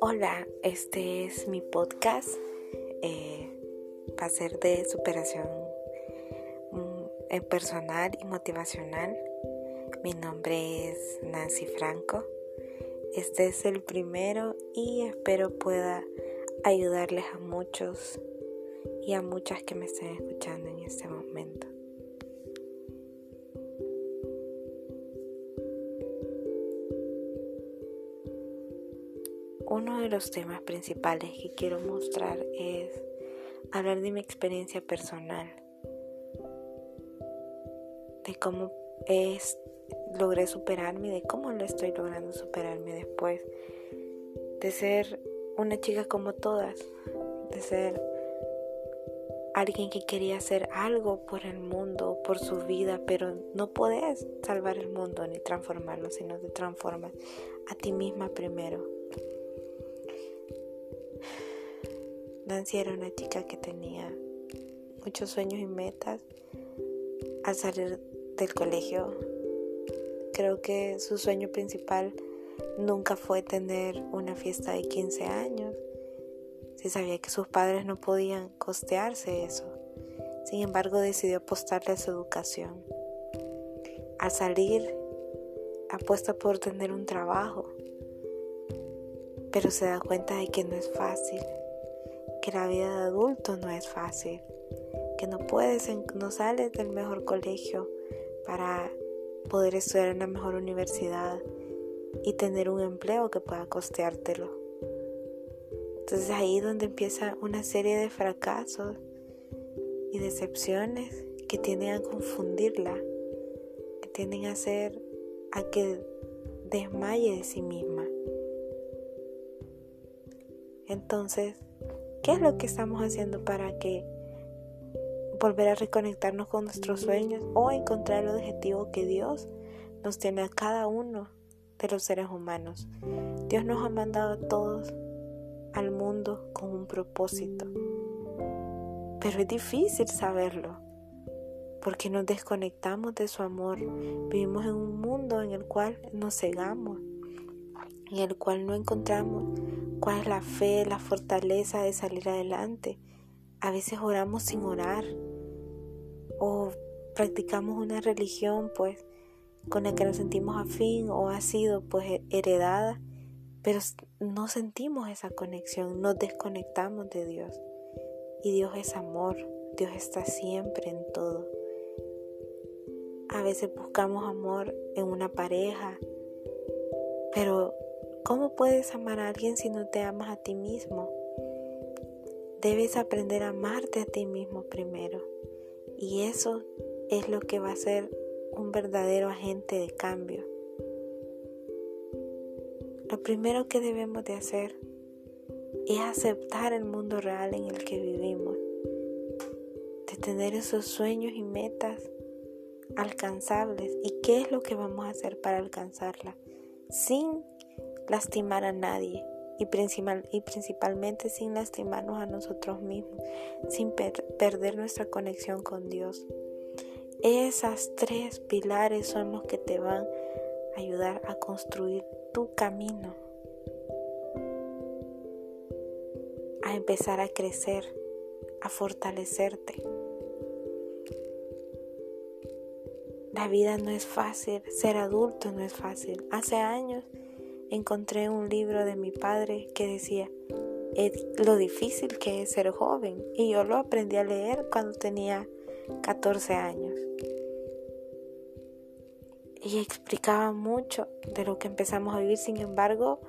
Hola, este es mi podcast. Eh, va a ser de superación mm, personal y motivacional. Mi nombre es Nancy Franco. Este es el primero y espero pueda ayudarles a muchos y a muchas que me estén escuchando en este momento. Uno de los temas principales que quiero mostrar es hablar de mi experiencia personal, de cómo es, logré superarme, de cómo lo estoy logrando superarme después, de ser una chica como todas, de ser alguien que quería hacer algo por el mundo, por su vida, pero no podés salvar el mundo ni transformarlo, sino te transformas a ti misma primero. Nancy era una chica que tenía muchos sueños y metas. Al salir del colegio, creo que su sueño principal nunca fue tener una fiesta de 15 años. Se sabía que sus padres no podían costearse eso. Sin embargo, decidió apostarle a su educación. Al salir, apuesta por tener un trabajo, pero se da cuenta de que no es fácil que la vida de adulto no es fácil, que no puedes, no sales del mejor colegio para poder estudiar en la mejor universidad y tener un empleo que pueda costeártelo. Entonces ahí es donde empieza una serie de fracasos y decepciones que tienden a confundirla, que tienden a hacer a que desmaye de sí misma. Entonces, ¿Qué es lo que estamos haciendo para que volver a reconectarnos con nuestros sueños o encontrar el objetivo que Dios nos tiene a cada uno de los seres humanos? Dios nos ha mandado a todos al mundo con un propósito. Pero es difícil saberlo porque nos desconectamos de su amor. Vivimos en un mundo en el cual nos cegamos, en el cual no encontramos cuál es la fe, la fortaleza de salir adelante. A veces oramos sin orar o practicamos una religión pues con la que nos sentimos afín o ha sido pues heredada, pero no sentimos esa conexión, nos desconectamos de Dios. Y Dios es amor, Dios está siempre en todo. A veces buscamos amor en una pareja, pero ¿Cómo puedes amar a alguien si no te amas a ti mismo? Debes aprender a amarte a ti mismo primero. Y eso es lo que va a ser un verdadero agente de cambio. Lo primero que debemos de hacer es aceptar el mundo real en el que vivimos, de tener esos sueños y metas alcanzables. Y qué es lo que vamos a hacer para alcanzarla sin lastimar a nadie y, principal, y principalmente sin lastimarnos a nosotros mismos, sin perder nuestra conexión con Dios. Esas tres pilares son los que te van a ayudar a construir tu camino, a empezar a crecer, a fortalecerte. La vida no es fácil, ser adulto no es fácil. Hace años encontré un libro de mi padre que decía lo difícil que es ser joven y yo lo aprendí a leer cuando tenía 14 años. Y explicaba mucho de lo que empezamos a vivir, sin embargo,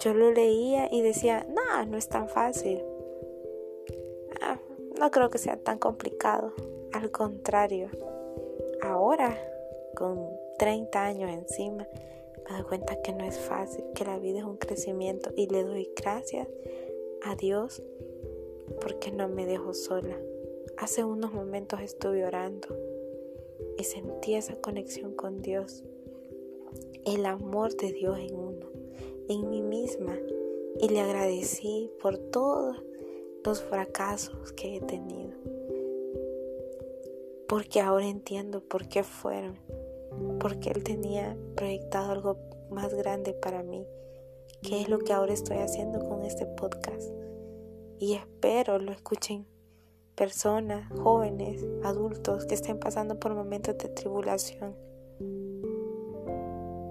yo lo leía y decía, no, no es tan fácil. Ah, no creo que sea tan complicado. Al contrario, ahora, con 30 años encima, me doy cuenta que no es fácil, que la vida es un crecimiento y le doy gracias a Dios porque no me dejo sola. Hace unos momentos estuve orando y sentí esa conexión con Dios, el amor de Dios en uno, en mí misma y le agradecí por todos los fracasos que he tenido. porque ahora entiendo por qué fueron, porque Él tenía proyectado algo más grande para mí, que es lo que ahora estoy haciendo con este podcast. Y espero lo escuchen personas, jóvenes, adultos que estén pasando por momentos de tribulación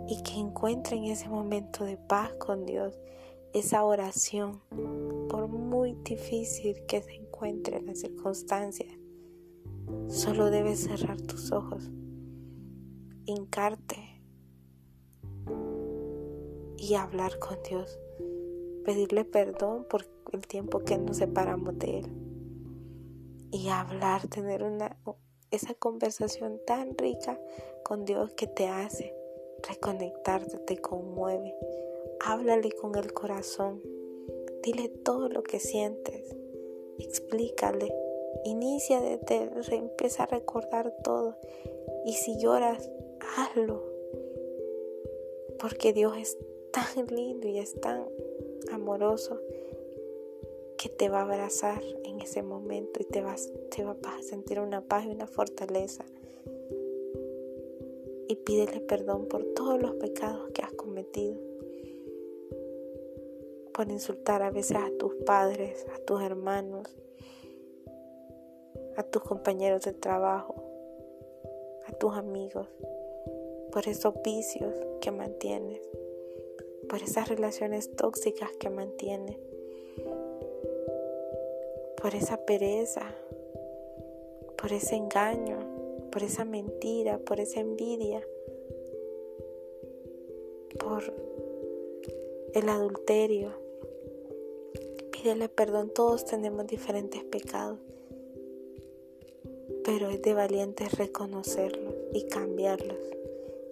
y que encuentren ese momento de paz con Dios, esa oración, por muy difícil que se encuentre la circunstancia. Solo debes cerrar tus ojos, hincarte y hablar con Dios, pedirle perdón por el tiempo que nos separamos de Él y hablar, tener una esa conversación tan rica con Dios que te hace reconectarte, te conmueve. Háblale con el corazón. Dile todo lo que sientes. Explícale. Inicia desde, empieza a recordar todo. Y si lloras, hazlo. Porque Dios es tan lindo y es tan amoroso que te va a abrazar en ese momento y te vas, te vas a sentir una paz y una fortaleza. Y pídele perdón por todos los pecados que has cometido. Por insultar a veces a tus padres, a tus hermanos, a tus compañeros de trabajo, a tus amigos, por esos vicios que mantienes, por esas relaciones tóxicas que mantienes por esa pereza, por ese engaño, por esa mentira, por esa envidia, por el adulterio. Pídele perdón, todos tenemos diferentes pecados, pero es de valientes reconocerlos y cambiarlos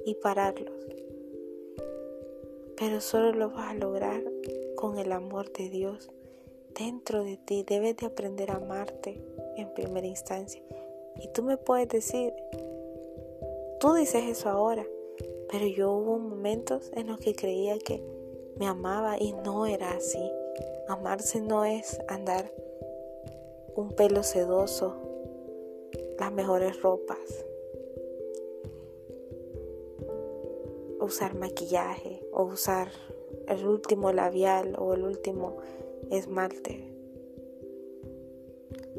y pararlos. Pero solo lo vas a lograr con el amor de Dios dentro de ti. Debes de aprender a amarte en primera instancia. Y tú me puedes decir, tú dices eso ahora, pero yo hubo momentos en los que creía que me amaba y no era así. Amarse no es andar un pelo sedoso, las mejores ropas, usar maquillaje o usar el último labial o el último esmalte.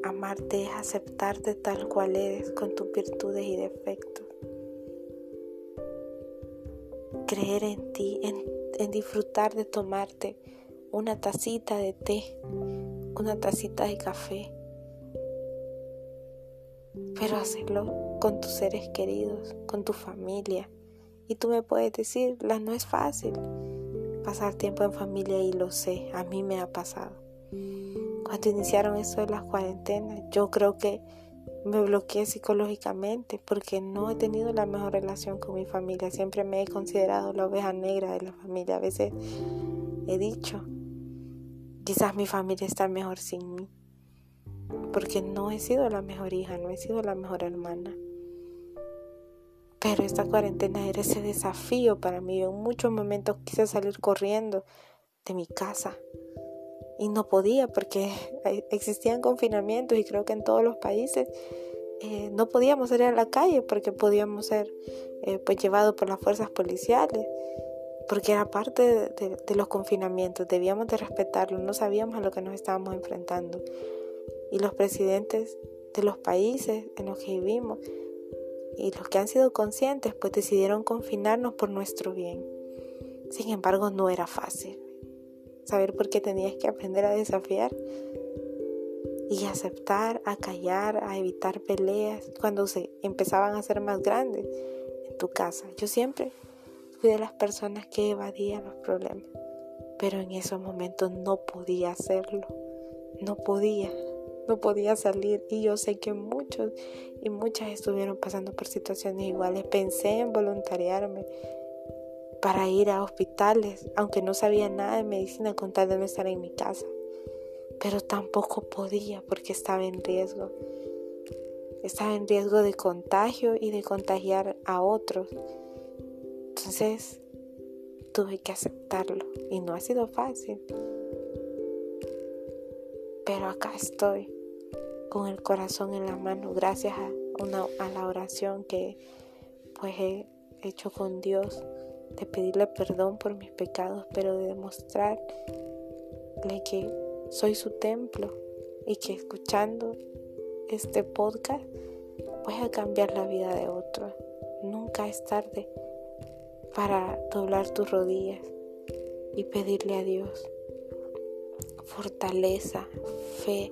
Amarte es aceptarte tal cual eres con tus virtudes y defectos. Creer en ti, en, disfrutar de tomarte una tacita de té, una tacita de café, pero hacerlo con tus seres queridos, con tu familia. Y tú me puedes decir, la no es fácil pasar tiempo en familia y lo sé, a mí me ha pasado. Cuando iniciaron eso de las cuarentenas, yo creo que me bloqueé psicológicamente porque no he tenido la mejor relación con mi familia. Siempre me he considerado la oveja negra de la familia. A veces he dicho, quizás mi familia está mejor sin mí. Porque no he sido la mejor hija, no he sido la mejor hermana. Pero esta cuarentena era ese desafío para mí. en muchos momentos quise salir corriendo de mi casa y no podía porque existían confinamientos y creo que en todos los países eh, no podíamos salir a la calle porque podíamos ser eh, pues llevados por las fuerzas policiales porque era parte de, los confinamientos, debíamos de respetarlo, no sabíamos a lo que nos estábamos enfrentando. Y los presidentes de los países en los que vivimos y los que han sido conscientes pues decidieron confinarnos por nuestro bien. Sin embargo, no era fácil. Saber por qué tenías que aprender a desafiar y aceptar, a callar, a evitar peleas cuando se empezaban a ser más grandes en tu casa. Yo siempre fui de las personas que evadían los problemas, pero en esos momentos no podía hacerlo. No podía no podía salir y yo sé que muchos y muchas estuvieron pasando por situaciones iguales. Pensé en voluntariarme para ir a hospitales, aunque no sabía nada de medicina con tal de no estar en mi casa. Pero tampoco podía porque estaba en riesgo. Estaba en riesgo de contagio y de contagiar a otros. Entonces tuve que aceptarlo y no ha sido fácil pero acá estoy con el corazón en la mano gracias a a la oración que pues he hecho con Dios, de pedirle perdón por mis pecados, pero de demostrarle que soy su templo y que escuchando este podcast voy a cambiar la vida de otros. Nunca es tarde para doblar tus rodillas y pedirle a Dios fortaleza, fe,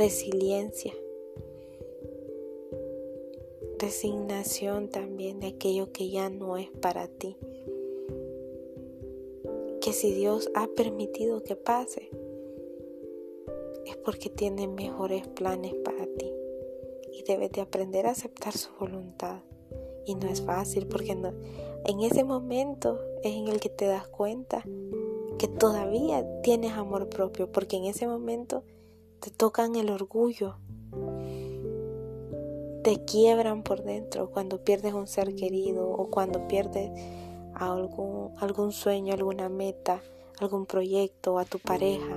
resiliencia, resignación también de aquello que ya no es para ti. Que si Dios ha permitido que pase, es porque tiene mejores planes para ti y debes de aprender a aceptar su voluntad. Y no es fácil porque no, en ese momento es en el que te das cuenta que todavía tienes amor propio, porque en ese momento te tocan el orgullo, te quiebran por dentro cuando pierdes un ser querido o cuando pierdes algún, sueño, alguna meta, algún proyecto, a tu pareja.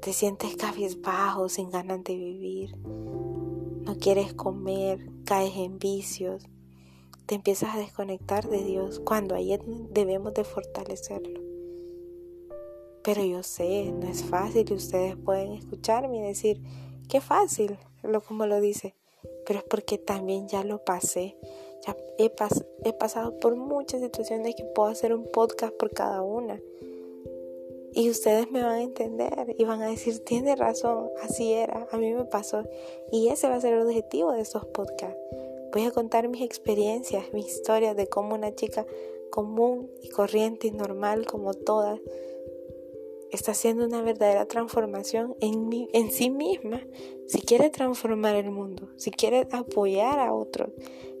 Te sientes cabizbajo, sin ganas de vivir. No quieres comer, caes en vicios. Te empiezas a desconectar de Dios cuando ahí debemos de fortalecerlo. Pero yo sé, no es fácil y ustedes pueden escucharme y decir, qué fácil, lo como lo dice. Pero es porque también ya lo pasé. Ya he, he pasado por muchas situaciones que puedo hacer un podcast por cada una. Y ustedes me van a entender y van a decir, tiene razón, así era, a mí me pasó. Y ese va a ser el objetivo de estos podcasts. Voy a contar mis experiencias, mis historias de cómo una chica común y corriente y normal como todas está haciendo una verdadera transformación en, sí misma. Si quiere transformar el mundo, si quiere apoyar a otros,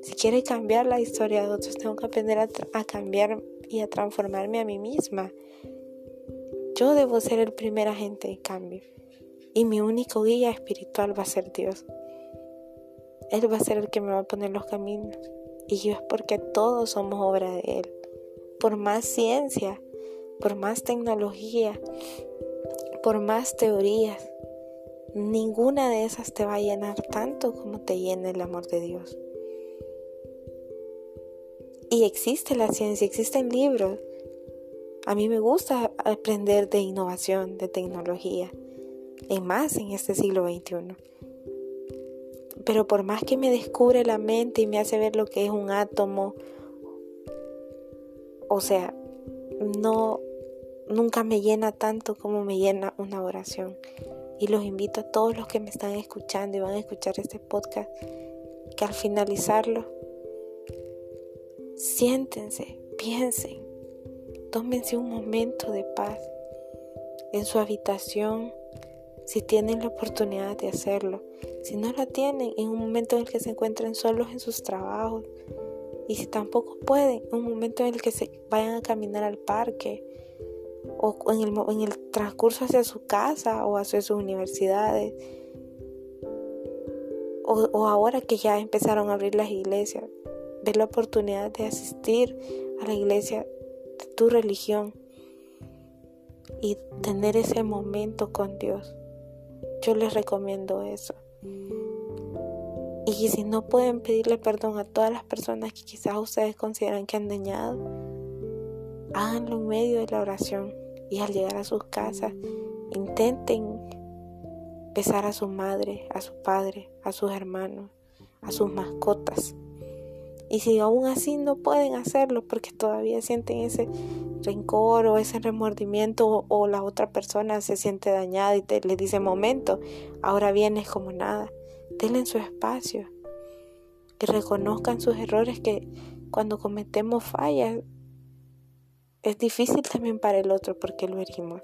si quiere cambiar la historia de otros, tengo que aprender a cambiar y a transformarme a mí misma. Yo debo ser el primer agente de cambio y mi único guía espiritual va a ser Dios. Él va a ser el que me va a poner los caminos y es porque todos somos obra de Él. Por más ciencia, por más tecnología, por más teorías, ninguna de esas te va a llenar tanto como te llena el amor de Dios. Y existe la ciencia, existen libros a mí me gusta aprender de innovación, de tecnología, y más en este siglo XXI. Pero por más que me descubre la mente y me hace ver lo que es un átomo, o sea, no nunca me llena tanto como me llena una oración. Y los invito a todos los que me están escuchando y van a escuchar este podcast que al finalizarlo siéntense, piensen tómense un momento de paz en su habitación si tienen la oportunidad de hacerlo. Si no la tienen, en un momento en el que se encuentren solos en sus trabajos. Y si tampoco pueden, en un momento en el que se vayan a caminar al parque o en el, en el transcurso hacia su casa o hacia sus universidades. O, o ahora que ya empezaron a abrir las iglesias, ver la oportunidad de asistir a la iglesia tu religión y tener ese momento con Dios. Yo les recomiendo eso. Y si no pueden pedirle perdón a todas las personas que quizás ustedes consideran que han dañado, háganlo en medio de la oración y al llegar a sus casas intenten besar a su madre, a su padre, a sus hermanos, a sus mascotas. Y si aún así no pueden hacerlo porque todavía sienten ese rencor o ese remordimiento o, la otra persona se siente dañada y te, le dice, momento, ahora vienes como nada, denle en su espacio, que reconozcan sus errores, que cuando cometemos fallas es difícil también para el otro porque lo herimos.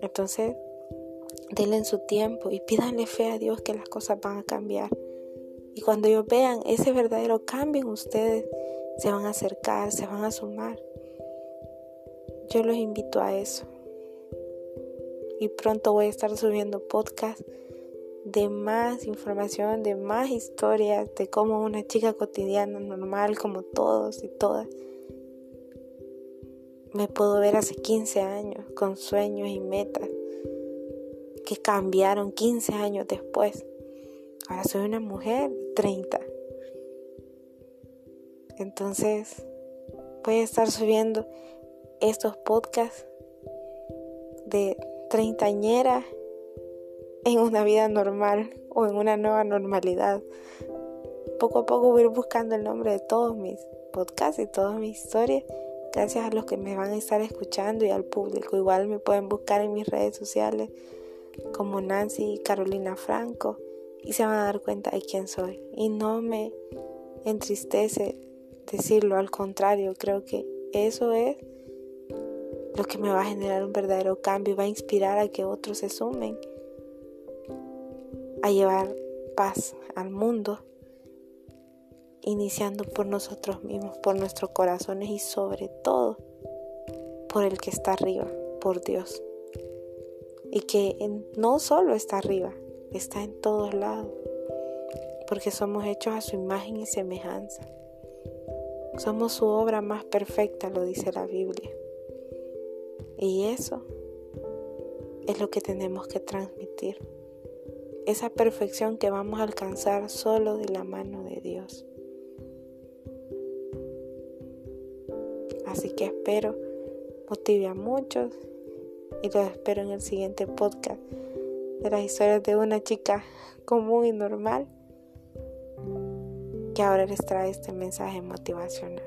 Entonces, denle en su tiempo y pídanle fe a Dios que las cosas van a cambiar. Y cuando ellos vean ese verdadero cambio en ustedes, se van a acercar, se van a sumar. Yo los invito a eso. Y pronto voy a estar subiendo podcast de más información, de más historias, de cómo una chica cotidiana, normal, como todos y todas, me puedo ver hace 15 años con sueños y metas que cambiaron 15 años después Ahora soy una mujer 30. Entonces voy a estar subiendo estos podcasts de treintañera en una vida normal o en una nueva normalidad. Poco a poco voy a ir buscando el nombre de todos mis podcasts y todas mis historias. Gracias a los que me van a estar escuchando y al público. Igual me pueden buscar en mis redes sociales como Nancy Carolina Franco y se van a dar cuenta de quién soy. Y no me entristece decirlo, al contrario, creo que eso es lo que me va a generar un verdadero cambio y va a inspirar a que otros se sumen a llevar paz al mundo, iniciando por nosotros mismos, por nuestros corazones y sobre todo por el que está arriba, por Dios. Y que no solo está arriba, está en todos lados, porque somos hechos a su imagen y semejanza. Somos su obra más perfecta, lo dice la Biblia. Y eso es lo que tenemos que transmitir. Esa perfección que vamos a alcanzar solo de la mano de Dios. Así que espero motive a muchos y los espero en el siguiente podcast de las historias de una chica común y normal que ahora les trae este mensaje motivacional.